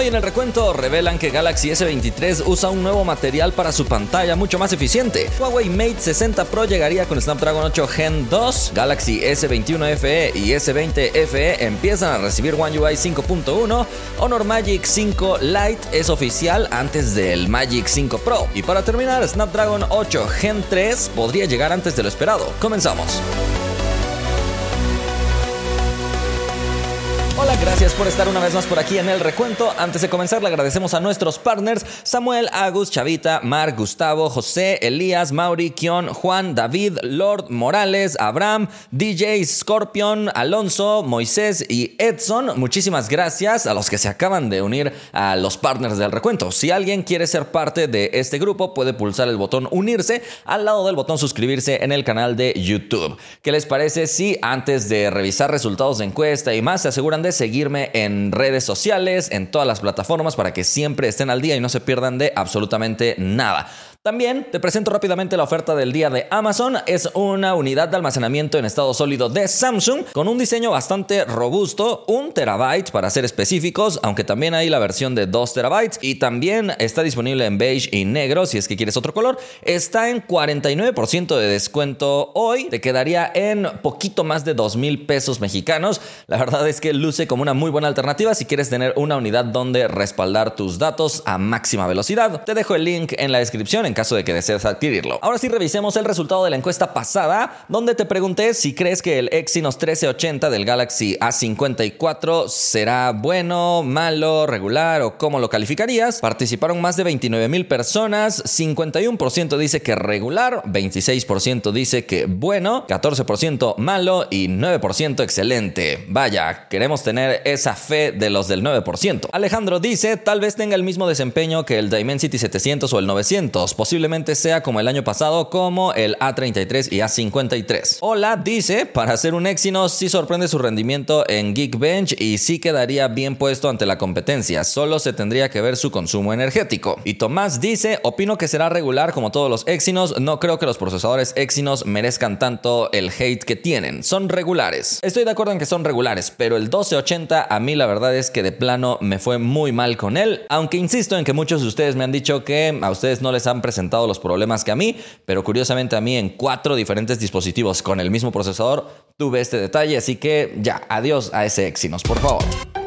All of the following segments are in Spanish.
Hoy en el recuento revelan que Galaxy S23 usa un nuevo material para su pantalla mucho más eficiente. Huawei Mate 60 Pro llegaría con Snapdragon 8 Gen 2, Galaxy S21 FE y S20 FE empiezan a recibir One UI 5.1, Honor Magic 5 Lite es oficial antes del Magic 5 Pro. Y para terminar, Snapdragon 8 Gen 3 podría llegar antes de lo esperado. Comenzamos. Gracias por estar una vez más por aquí en el recuento. Antes de comenzar, le agradecemos a nuestros partners Samuel, Agus, Chavita, Mark, Gustavo, José, Elías, Mauri, Kion, Juan, David, Lord, Morales, Abraham, DJ, Scorpion, Alonso, Moisés y Edson. Muchísimas gracias a los que se acaban de unir a los partners del recuento. Si alguien quiere ser parte de este grupo, puede pulsar el botón unirse al lado del botón suscribirse en el canal de YouTube. ¿Qué les parece si antes de revisar resultados de encuesta y más se aseguran de en redes sociales, en todas las plataformas para que siempre estén al día y no se pierdan de absolutamente nada. También te presento rápidamente la oferta del día de Amazon. Es una unidad de almacenamiento en estado sólido de Samsung con un diseño bastante robusto, un terabyte para ser específicos, aunque también hay la versión de 2 terabytes y también está disponible en beige y negro si es que quieres otro color. Está en 49% de descuento hoy, te quedaría en poquito más de 2 mil pesos mexicanos. La verdad es que luce como una muy buena alternativa si quieres tener una unidad donde respaldar tus datos a máxima velocidad. Te dejo el link en la descripción en caso de que desees adquirirlo. Ahora sí revisemos el resultado de la encuesta pasada, donde te pregunté si crees que el Exynos 1380 del Galaxy A54 será bueno, malo, regular o cómo lo calificarías. Participaron más de 29 mil personas, 51% dice que regular, 26% dice que bueno, 14% malo y 9% excelente. Vaya, queremos tener esa fe de los del 9%. Alejandro dice, tal vez tenga el mismo desempeño que el Dimensity 700 o el 900 posiblemente sea como el año pasado, como el A33 y A53. Hola dice, para hacer un Exynos sí sorprende su rendimiento en Geekbench y sí quedaría bien puesto ante la competencia, solo se tendría que ver su consumo energético. Y Tomás dice, opino que será regular como todos los Exynos, no creo que los procesadores Exynos merezcan tanto el hate que tienen, son regulares. Estoy de acuerdo en que son regulares, pero el 1280 a mí la verdad es que de plano me fue muy mal con él, aunque insisto en que muchos de ustedes me han dicho que a ustedes no les han presentado los problemas que a mí, pero curiosamente a mí en cuatro diferentes dispositivos con el mismo procesador tuve este detalle, así que ya, adiós a ese Exynos, por favor.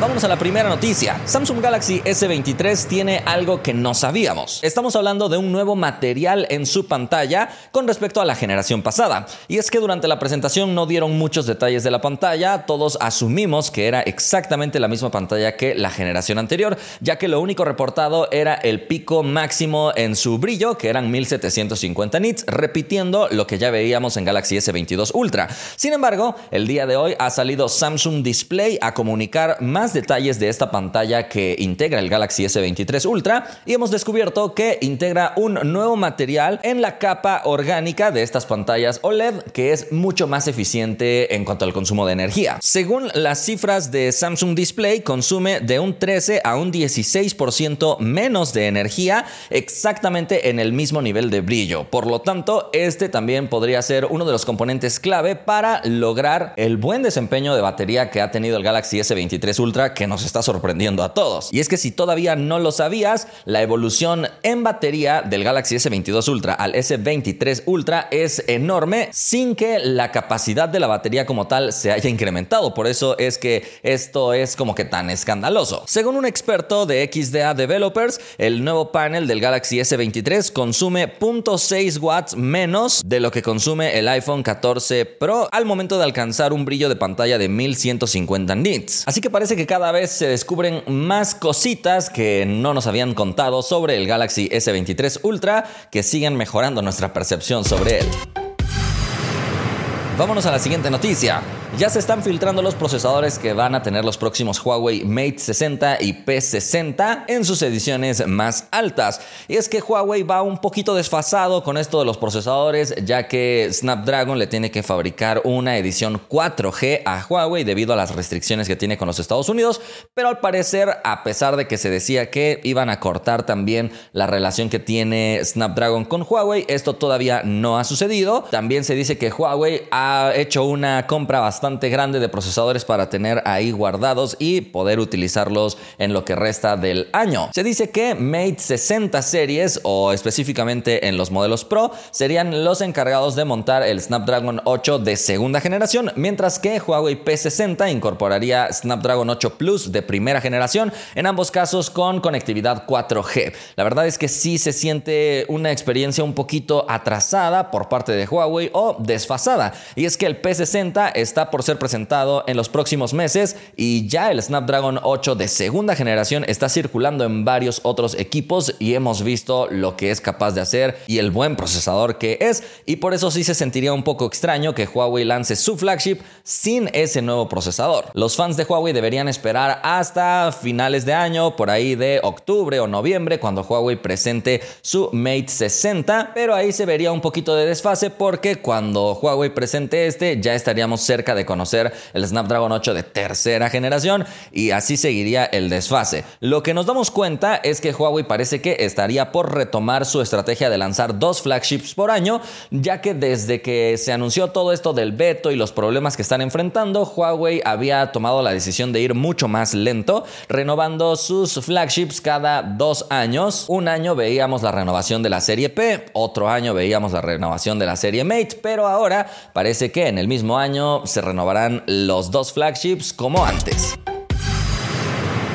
Vamos a la primera noticia. Samsung Galaxy S23 tiene algo que no sabíamos. Estamos hablando de un nuevo material en su pantalla con respecto a la generación pasada. Y es que durante la presentación no dieron muchos detalles de la pantalla, todos asumimos que era exactamente la misma pantalla que la generación anterior, ya que lo único reportado era el pico máximo en su brillo, que eran 1750 nits, repitiendo lo que ya veíamos en Galaxy S22 Ultra. Sin embargo, el día de hoy ha salido Samsung Display a comunicar más detalles de esta pantalla que integra el Galaxy S23 Ultra y hemos descubierto que integra un nuevo material en la capa orgánica de estas pantallas OLED que es mucho más eficiente en cuanto al consumo de energía. Según las cifras de Samsung Display, consume de un 13 a un 16% menos de energía exactamente en el mismo nivel de brillo. Por lo tanto, este también podría ser uno de los componentes clave para lograr el buen desempeño de batería que ha tenido el Galaxy S23 Ultra que nos está sorprendiendo a todos. Y es que si todavía no lo sabías, la evolución en batería del Galaxy S22 Ultra al S23 Ultra es enorme sin que la capacidad de la batería como tal se haya incrementado. Por eso es que esto es como que tan escandaloso. Según un experto de XDA Developers, el nuevo panel del Galaxy S23 consume 0.6 watts menos de lo que consume el iPhone 14 Pro al momento de alcanzar un brillo de pantalla de 1150 nits. Así que parece que cada vez se descubren más cositas que no nos habían contado sobre el Galaxy S23 Ultra que siguen mejorando nuestra percepción sobre él. Vámonos a la siguiente noticia. Ya se están filtrando los procesadores que van a tener los próximos Huawei Mate 60 y P60 en sus ediciones más altas. Y es que Huawei va un poquito desfasado con esto de los procesadores, ya que Snapdragon le tiene que fabricar una edición 4G a Huawei debido a las restricciones que tiene con los Estados Unidos. Pero al parecer, a pesar de que se decía que iban a cortar también la relación que tiene Snapdragon con Huawei, esto todavía no ha sucedido. También se dice que Huawei ha ha hecho una compra bastante grande de procesadores para tener ahí guardados y poder utilizarlos en lo que resta del año. Se dice que Mate 60 series o específicamente en los modelos Pro serían los encargados de montar el Snapdragon 8 de segunda generación, mientras que Huawei P60 incorporaría Snapdragon 8 Plus de primera generación, en ambos casos con conectividad 4G. La verdad es que sí se siente una experiencia un poquito atrasada por parte de Huawei o desfasada, y es que el P60 está por ser presentado en los próximos meses y ya el Snapdragon 8 de segunda generación está circulando en varios otros equipos y hemos visto lo que es capaz de hacer y el buen procesador que es y por eso sí se sentiría un poco extraño que Huawei lance su flagship sin ese nuevo procesador. Los fans de Huawei deberían esperar hasta finales de año, por ahí de octubre o noviembre, cuando Huawei presente su Mate 60, pero ahí se vería un poquito de desfase porque cuando Huawei presente este ya estaríamos cerca de conocer el Snapdragon 8 de tercera generación y así seguiría el desfase. Lo que nos damos cuenta es que Huawei parece que estaría por retomar su estrategia de lanzar dos flagships por año, ya que desde que se anunció todo esto del veto y los problemas que están enfrentando, Huawei había tomado la decisión de ir mucho más lento, renovando sus flagships cada dos años. Un año veíamos la renovación de la serie P, otro año veíamos la renovación de la serie Mate, pero ahora parece que en el mismo año se renovarán los dos flagships como antes.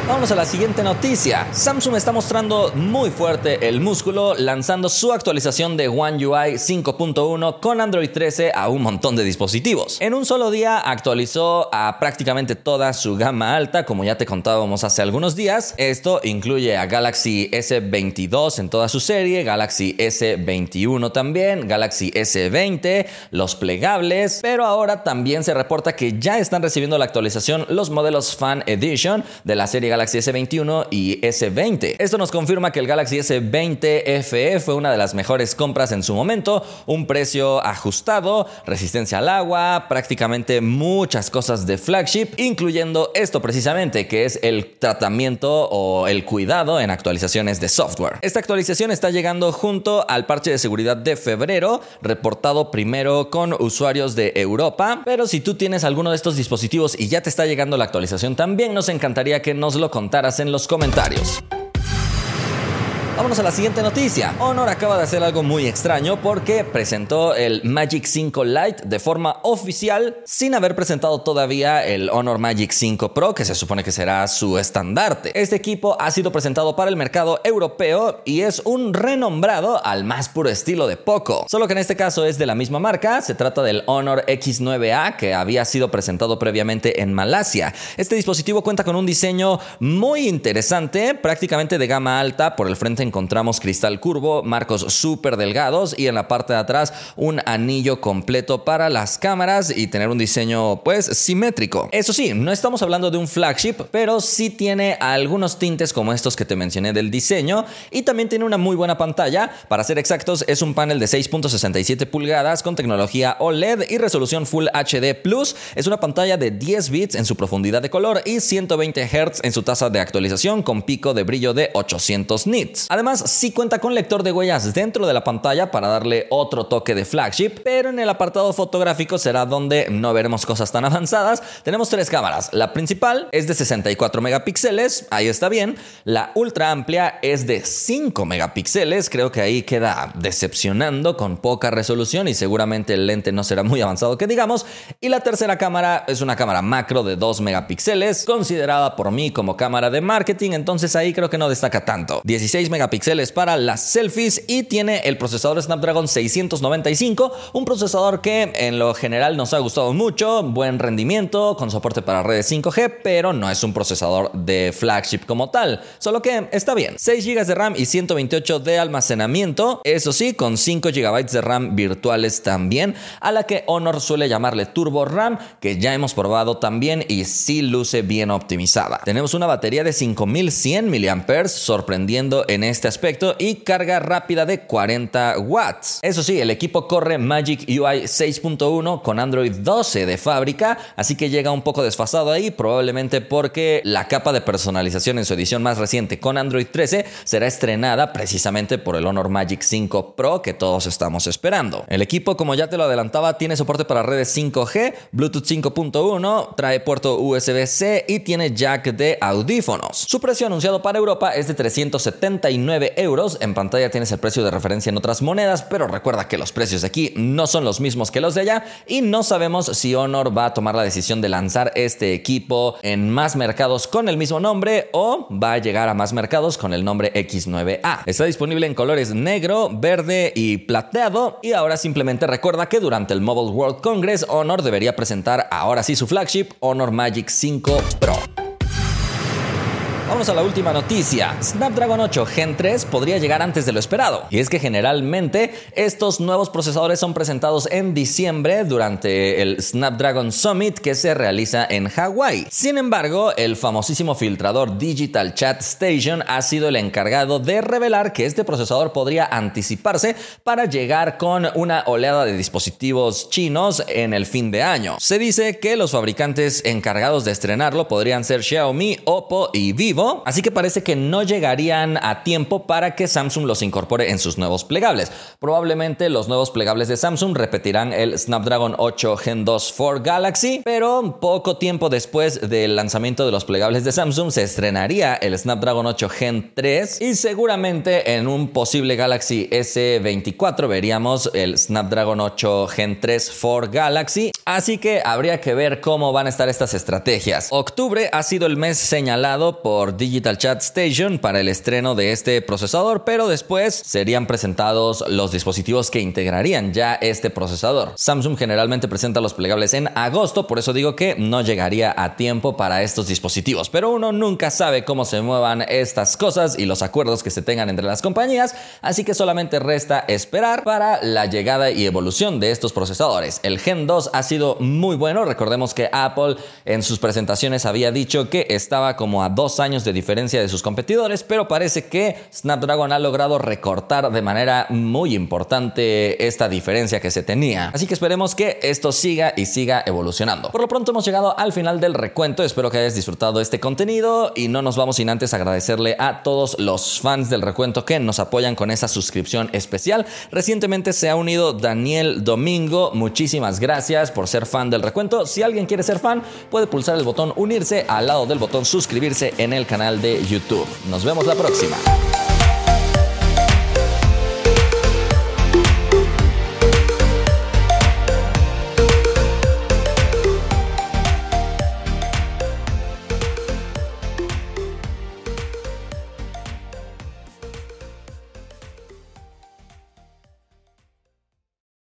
Vamos a la siguiente noticia. Samsung está mostrando muy fuerte el músculo lanzando su actualización de One UI 5.1 con Android 13 a un montón de dispositivos. En un solo día actualizó a prácticamente toda su gama alta, como ya te contábamos hace algunos días. Esto incluye a Galaxy S22 en toda su serie, Galaxy S21 también, Galaxy S20, los plegables, pero ahora también se reporta que ya están recibiendo la actualización los modelos Fan Edition de la serie Galaxy Galaxy S21 y S20. Esto nos confirma que el Galaxy S20 FE fue una de las mejores compras en su momento, un precio ajustado, resistencia al agua, prácticamente muchas cosas de flagship, incluyendo esto precisamente, que es el tratamiento o el cuidado en actualizaciones de software. Esta actualización está llegando junto al parche de seguridad de febrero, reportado primero con usuarios de Europa, pero si tú tienes alguno de estos dispositivos y ya te está llegando la actualización, también nos encantaría que nos lo contaras en los comentarios. Vámonos a la siguiente noticia. Honor acaba de hacer algo muy extraño porque presentó el Magic 5 Lite de forma oficial sin haber presentado todavía el Honor Magic 5 Pro, que se supone que será su estandarte. Este equipo ha sido presentado para el mercado europeo y es un renombrado al más puro estilo de Poco. Solo que en este caso es de la misma marca, se trata del Honor X9A que había sido presentado previamente en Malasia. Este dispositivo cuenta con un diseño muy interesante, prácticamente de gama alta por el frente encontramos cristal curvo, marcos súper delgados y en la parte de atrás un anillo completo para las cámaras y tener un diseño pues simétrico. Eso sí, no estamos hablando de un flagship, pero sí tiene algunos tintes como estos que te mencioné del diseño y también tiene una muy buena pantalla. Para ser exactos, es un panel de 6.67 pulgadas con tecnología OLED y resolución Full HD Plus. Es una pantalla de 10 bits en su profundidad de color y 120 Hz en su tasa de actualización con pico de brillo de 800 nits. Sí cuenta con lector de huellas dentro de la pantalla para darle otro toque de flagship, pero en el apartado fotográfico será donde no veremos cosas tan avanzadas. Tenemos tres cámaras. La principal es de 64 megapíxeles, ahí está bien. La ultra amplia es de 5 megapíxeles, creo que ahí queda decepcionando con poca resolución y seguramente el lente no será muy avanzado que digamos. Y la tercera cámara es una cámara macro de 2 megapíxeles, considerada por mí como cámara de marketing, entonces ahí creo que no destaca tanto. 16 megapíxeles píxeles para las selfies y tiene el procesador Snapdragon 695, un procesador que en lo general nos ha gustado mucho, buen rendimiento, con soporte para redes 5G, pero no es un procesador de flagship como tal, solo que está bien. 6 GB de RAM y 128 de almacenamiento, eso sí, con 5 GB de RAM virtuales también, a la que Honor suele llamarle Turbo RAM, que ya hemos probado también y sí luce bien optimizada. Tenemos una batería de 5100 mAh sorprendiendo en este este aspecto y carga rápida de 40 watts. Eso sí, el equipo corre Magic UI 6.1 con Android 12 de fábrica, así que llega un poco desfasado ahí, probablemente porque la capa de personalización en su edición más reciente con Android 13 será estrenada precisamente por el Honor Magic 5 Pro que todos estamos esperando. El equipo, como ya te lo adelantaba, tiene soporte para redes 5G, Bluetooth 5.1, trae puerto USB-C y tiene jack de audífonos. Su precio anunciado para Europa es de 379 euros. En pantalla tienes el precio de referencia en otras monedas, pero recuerda que los precios de aquí no son los mismos que los de allá y no sabemos si Honor va a tomar la decisión de lanzar este equipo en más mercados con el mismo nombre o va a llegar a más mercados con el nombre X9A. Está disponible en colores negro, verde y plateado y ahora simplemente recuerda que durante el Mobile World Congress Honor debería presentar ahora sí su flagship Honor Magic 5 Pro. Vamos a la última noticia. Snapdragon 8 Gen 3 podría llegar antes de lo esperado. Y es que generalmente estos nuevos procesadores son presentados en diciembre durante el Snapdragon Summit que se realiza en Hawái. Sin embargo, el famosísimo filtrador Digital Chat Station ha sido el encargado de revelar que este procesador podría anticiparse para llegar con una oleada de dispositivos chinos en el fin de año. Se dice que los fabricantes encargados de estrenarlo podrían ser Xiaomi, Oppo y Vivo así que parece que no llegarían a tiempo para que Samsung los incorpore en sus nuevos plegables. Probablemente los nuevos plegables de Samsung repetirán el Snapdragon 8 Gen 2 for Galaxy, pero poco tiempo después del lanzamiento de los plegables de Samsung se estrenaría el Snapdragon 8 Gen 3 y seguramente en un posible Galaxy S24 veríamos el Snapdragon 8 Gen 3 for Galaxy, así que habría que ver cómo van a estar estas estrategias. Octubre ha sido el mes señalado por Digital Chat Station para el estreno de este procesador, pero después serían presentados los dispositivos que integrarían ya este procesador. Samsung generalmente presenta los plegables en agosto, por eso digo que no llegaría a tiempo para estos dispositivos, pero uno nunca sabe cómo se muevan estas cosas y los acuerdos que se tengan entre las compañías, así que solamente resta esperar para la llegada y evolución de estos procesadores. El Gen 2 ha sido muy bueno, recordemos que Apple en sus presentaciones había dicho que estaba como a dos años de diferencia de sus competidores, pero parece que Snapdragon ha logrado recortar de manera muy importante esta diferencia que se tenía. Así que esperemos que esto siga y siga evolucionando. Por lo pronto hemos llegado al final del recuento, espero que hayas disfrutado este contenido y no nos vamos sin antes agradecerle a todos los fans del recuento que nos apoyan con esa suscripción especial. Recientemente se ha unido Daniel Domingo, muchísimas gracias por ser fan del recuento. Si alguien quiere ser fan, puede pulsar el botón unirse al lado del botón suscribirse en el canal de YouTube. Nos vemos la próxima.